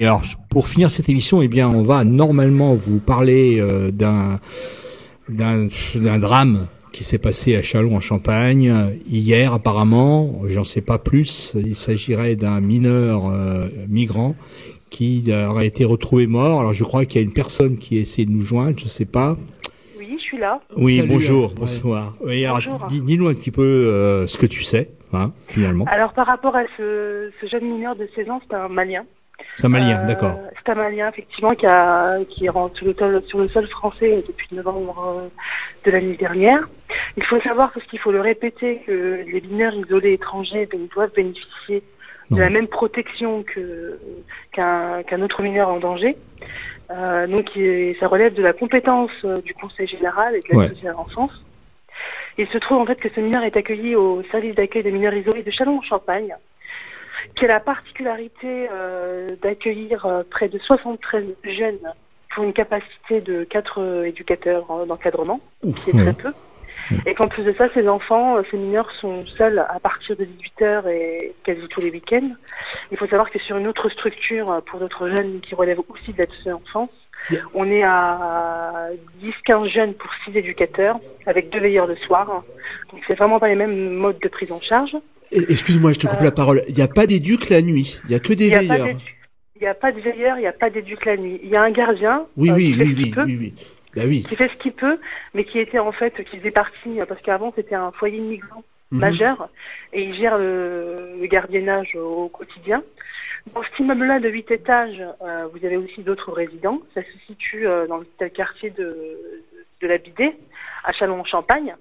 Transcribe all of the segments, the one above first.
Et alors, pour finir cette émission, eh bien, on va normalement vous parler euh, d'un drame qui s'est passé à Chalon en Champagne hier apparemment, j'en sais pas plus, il s'agirait d'un mineur euh, migrant qui aurait été retrouvé mort. Alors je crois qu'il y a une personne qui essaie de nous joindre, je sais pas. Oui, je suis là. Oui, Salut, bonjour, ouais. bonsoir. Oui, alors, Bonjour. dis- dis-nous un petit peu euh, ce que tu sais, hein, finalement. Alors par rapport à ce, ce jeune mineur de 16 ans, c'est un Malien. C'est un Malien, Euh, d'accord. C'est un Malien, effectivement, qui, a, qui rentre sur le, sol, sur le sol français depuis novembre euh, de l'année dernière. Il faut savoir, parce qu'il faut le répéter, que les mineurs isolés étrangers ben, doivent bénéficier de la même protection que qu'un qu'un autre mineur en danger. Euh, donc il- ça relève de la compétence euh, du Conseil général et de la Ouais. société d'enfance. Il se trouve en fait que ce mineur est accueilli au service d'accueil des mineurs isolés de Chalon-en-Champagne, qui a la particularité euh, d'accueillir euh, près de 73 jeunes pour une capacité de 4 éducateurs euh, d'encadrement, qui est très peu. Et qu'en plus de ça, ces enfants, ces mineurs sont seuls à partir de 18h et quasi tous les week-ends. Il faut savoir que sur une autre structure, pour d'autres jeunes qui relèvent aussi de l'aide enfance, on est à 10-15 jeunes pour 6 éducateurs, avec deux veilleurs le soir. Donc c'est vraiment pas les mêmes modes de prise en charge. Excuse-moi, je te coupe Euh, la parole. Il n'y a pas d'éduc la nuit. Il y a que des n'y a, veilleurs. il y a pas de veilleur, il n'y a pas d'éduc la nuit. Il y a un gardien Oui, euh, oui, qui fait oui, ce qu'il oui, peut, oui, oui. Oui. qui fait ce qu'il peut, mais qui était en fait, qui faisait partie, euh, parce qu'avant c'était un foyer de migrants Mhm. majeur, et il gère le, le gardiennage au quotidien. Dans cet immeuble-là de 8 étages, euh, vous avez aussi d'autres résidents. Ça se situe euh, dans le quartier de, de la Bidée, à Chalon-en-Champagne.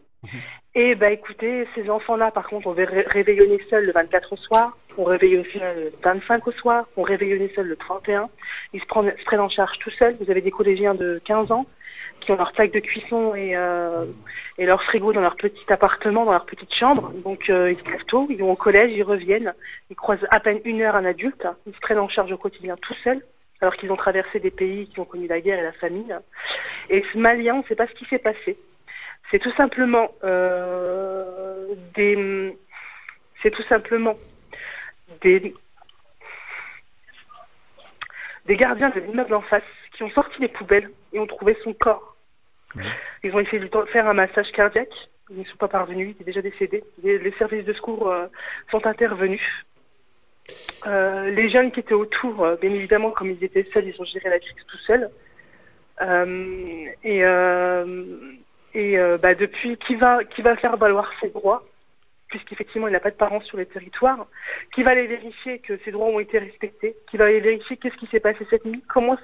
Et bah écoutez, ces enfants-là, par contre, on ré- réveillonner seuls le 24 au soir, on réveille aussi le 25 au soir, on réveillonner seuls le 31. Ils se prennent, se prennent en charge tout seuls. Vous avez des collégiens de 15 ans qui ont leur sac de cuisson et, euh, et leur frigo dans leur petit appartement, dans leur petite chambre. Donc euh, ils se lèvent tôt, ils vont au collège, ils reviennent, ils croisent à peine une heure un adulte, ils se prennent en charge au quotidien tout seuls, alors qu'ils ont traversé des pays qui ont connu la guerre et la famine. Et ce Malien, on ne sait pas ce qui s'est passé. C'est tout simplement euh, des, c'est tout simplement des, des gardiens de l'immeuble en face qui ont sorti les poubelles et ont trouvé son corps. Ils ont essayé de lui faire un massage cardiaque. Ils ne sont pas parvenus, il est déjà décédé. Les, les services de secours euh, sont intervenus. Euh, les jeunes qui étaient autour, euh, bien évidemment, comme ils étaient seuls, ils ont géré la crise tout seuls. Et euh, et euh, bah, depuis, qui va, qui va faire valoir ses droits, puisqu'effectivement il n'a pas de parents sur les territoires, qui va aller vérifier que ses droits ont été respectés, qui va aller vérifier qu'est-ce qui s'est passé cette nuit, comment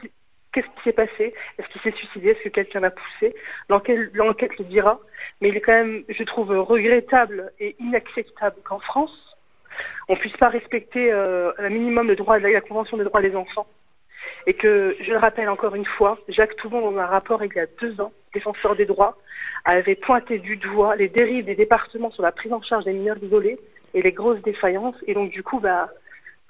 qu'est-ce qui s'est passé, est-ce qu'il s'est suicidé, est-ce que quelqu'un l'a poussé, l'enquête, le dira, mais il est quand même, je trouve, regrettable et inacceptable qu'en France, on puisse pas respecter euh, un minimum le droit de la Convention des droits des enfants. Et que, je le rappelle encore une fois, Jacques Toubon, dans un rapport il y a deux ans, défenseur des droits, avait pointé du doigt les dérives des départements sur la prise en charge des mineurs isolés et les grosses défaillances. Et donc, du coup, bah,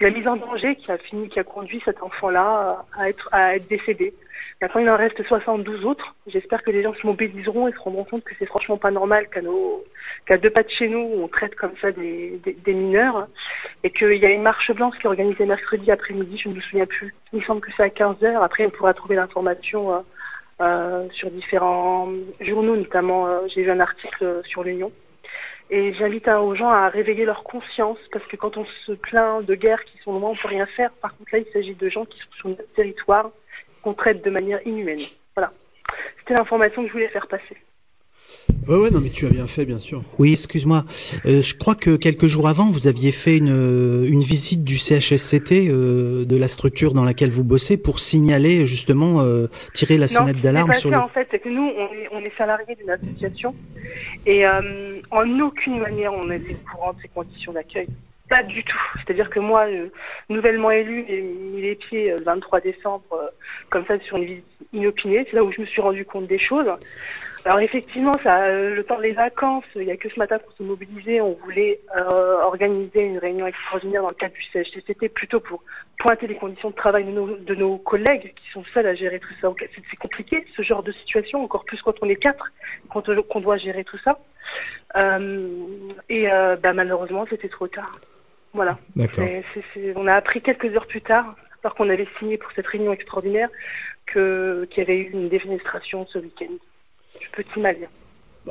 la mise en danger qui a fini, qui a conduit cet enfant-là à être, décédé. Maintenant, il en reste 72 autres. J'espère que les gens se mobiliseront et se rendront compte que c'est franchement pas normal qu'à deux pas de chez nous, on traite comme ça des, des, mineurs. Et qu'il y a une marche blanche qui est organisée mercredi après-midi, je ne me souviens plus. Il me semble que c'est à 15h. Après, on pourra trouver l'information euh, sur différents journaux, notamment, euh, j'ai vu un article euh, sur l'Union. Et j'invite aux gens à réveiller leur conscience, parce que quand on se plaint de guerres qui sont loin, on peut rien faire. Par contre, là, il s'agit de gens qui sont sur notre territoire, qu'on traite de manière inhumaine. Voilà. C'était l'information que je voulais faire passer. Ouais, ouais, non, mais tu as bien fait, bien sûr. Oui, excuse-moi. Euh, je crois que quelques jours avant, vous aviez fait une, euh, une visite du CHSCT, euh, de la structure dans laquelle vous bossez, pour signaler justement, euh, tirer la Non, sonnette d'alarme sur le... en fait, c'est que nous, on est, on est salariés d'une association et euh, en aucune manière on est au courant de ces conditions d'accueil. Pas du tout. C'est-à-dire que moi, euh, nouvellement élu, j'ai mis les pieds euh, le 23 décembre, euh, comme ça, sur une visite inopinée. C'est là où je me suis rendu compte des choses. Alors effectivement, ça, euh, le temps des vacances, il n'y a que ce matin pour se mobiliser. On voulait euh, organiser une réunion extraordinaire dans le cadre du CHCCT, plutôt pour pointer les conditions de travail de nos, de nos collègues qui sont seuls à gérer tout ça. C'est compliqué ce genre de situation, encore plus quand on est quatre, quand on, qu'on doit gérer tout ça. Euh, et euh, bah, malheureusement, c'était trop tard. Voilà. On a appris quelques heures plus tard alors qu'on avait signé pour cette réunion extraordinaire qu'il y avait eu une défenestration ce week-end. Je peux t'imaginer.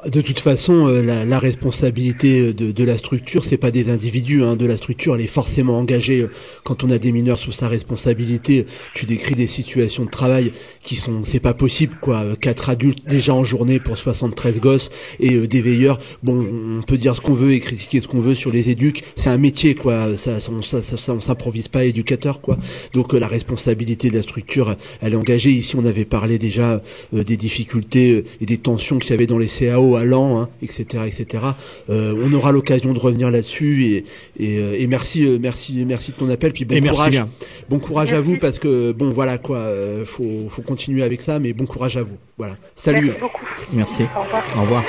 De toute façon, euh, la, responsabilité de, de, la structure, c'est pas des individus. Hein, de la structure, elle est forcément engagée. Euh, quand on a des mineurs sous sa responsabilité, tu décris des situations de travail qui sont, c'est pas possible, quoi. Euh, quatre adultes déjà en journée pour 73 gosses et des veilleurs. Bon, on peut dire ce qu'on veut et critiquer ce qu'on veut sur les éducs. C'est un métier, quoi. Ça, ça, ça, ça on s'improvise pas éducateur, quoi. Donc la responsabilité de la structure, elle est engagée. Ici, on avait parlé déjà des difficultés et des tensions qu'il y avait dans les CAO allant, hein, etc., etc. Euh, on aura l'occasion de revenir là-dessus et, et, euh, et, merci, euh, merci, merci de ton appel. Puis bon et courage, merci bon courage à vous parce que bon voilà quoi, euh, faut, faut continuer avec ça, mais bon courage à vous. Voilà. Salut. Merci beaucoup. Merci. Au revoir. Au revoir.